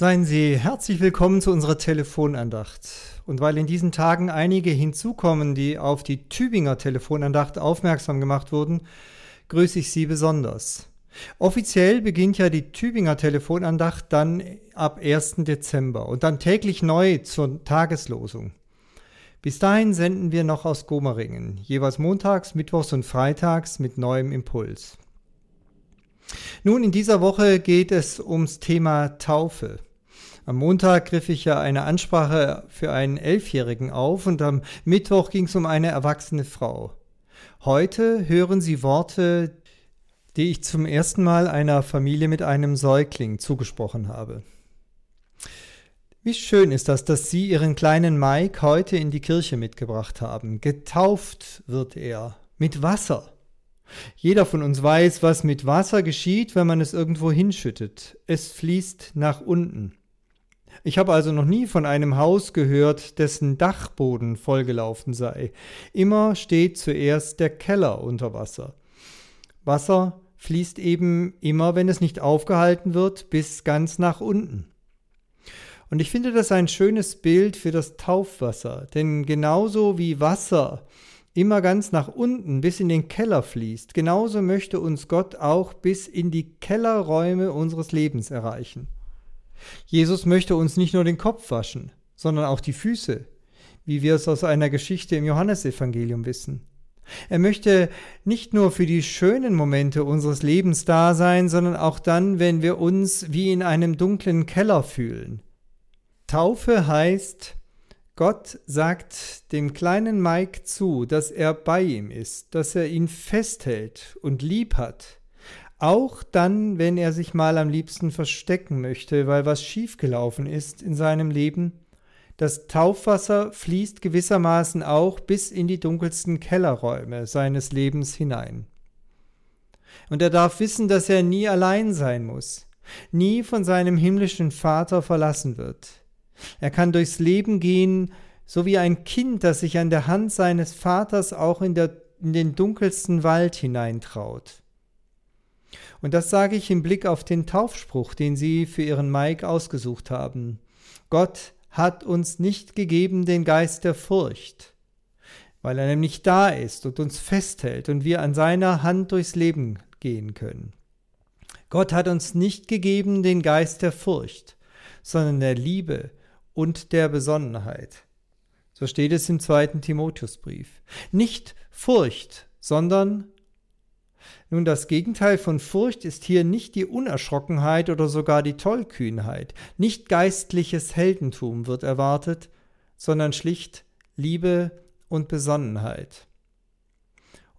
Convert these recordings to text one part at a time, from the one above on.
Seien Sie herzlich willkommen zu unserer Telefonandacht. Und weil in diesen Tagen einige hinzukommen, die auf die Tübinger Telefonandacht aufmerksam gemacht wurden, grüße ich Sie besonders. Offiziell beginnt ja die Tübinger Telefonandacht dann ab 1. Dezember und dann täglich neu zur Tageslosung. Bis dahin senden wir noch aus Gomeringen, jeweils montags, mittwochs und freitags mit neuem Impuls. Nun, in dieser Woche geht es ums Thema Taufe. Am Montag griff ich ja eine Ansprache für einen Elfjährigen auf und am Mittwoch ging es um eine erwachsene Frau. Heute hören Sie Worte, die ich zum ersten Mal einer Familie mit einem Säugling zugesprochen habe. Wie schön ist das, dass Sie Ihren kleinen Mike heute in die Kirche mitgebracht haben. Getauft wird er mit Wasser. Jeder von uns weiß, was mit Wasser geschieht, wenn man es irgendwo hinschüttet. Es fließt nach unten. Ich habe also noch nie von einem Haus gehört, dessen Dachboden vollgelaufen sei. Immer steht zuerst der Keller unter Wasser. Wasser fließt eben immer, wenn es nicht aufgehalten wird, bis ganz nach unten. Und ich finde das ein schönes Bild für das Taufwasser, denn genauso wie Wasser immer ganz nach unten bis in den Keller fließt, genauso möchte uns Gott auch bis in die Kellerräume unseres Lebens erreichen. Jesus möchte uns nicht nur den Kopf waschen, sondern auch die Füße, wie wir es aus einer Geschichte im Johannesevangelium wissen. Er möchte nicht nur für die schönen Momente unseres Lebens da sein, sondern auch dann, wenn wir uns wie in einem dunklen Keller fühlen. Taufe heißt, Gott sagt dem kleinen Mike zu, dass er bei ihm ist, dass er ihn festhält und lieb hat, auch dann, wenn er sich mal am liebsten verstecken möchte, weil was schiefgelaufen ist in seinem Leben. Das Taufwasser fließt gewissermaßen auch bis in die dunkelsten Kellerräume seines Lebens hinein. Und er darf wissen, dass er nie allein sein muss, nie von seinem himmlischen Vater verlassen wird. Er kann durchs Leben gehen, so wie ein Kind, das sich an der Hand seines Vaters auch in, der, in den dunkelsten Wald hineintraut. Und das sage ich im Blick auf den Taufspruch, den Sie für Ihren Mike ausgesucht haben. Gott hat uns nicht gegeben den Geist der Furcht, weil er nämlich da ist und uns festhält und wir an seiner Hand durchs Leben gehen können. Gott hat uns nicht gegeben den Geist der Furcht, sondern der Liebe und der Besonnenheit. So steht es im zweiten Timotheusbrief. Nicht Furcht, sondern nun, das Gegenteil von Furcht ist hier nicht die Unerschrockenheit oder sogar die Tollkühnheit. Nicht geistliches Heldentum wird erwartet, sondern schlicht Liebe und Besonnenheit.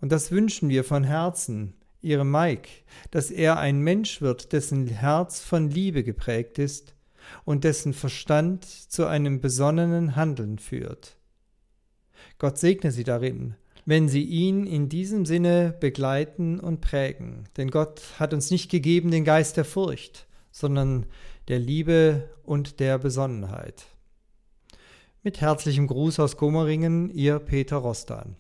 Und das wünschen wir von Herzen, ihrem Mike, dass er ein Mensch wird, dessen Herz von Liebe geprägt ist und dessen Verstand zu einem besonnenen Handeln führt. Gott segne sie darin wenn sie ihn in diesem Sinne begleiten und prägen. Denn Gott hat uns nicht gegeben den Geist der Furcht, sondern der Liebe und der Besonnenheit. Mit herzlichem Gruß aus Gommeringen, Ihr Peter Rostan.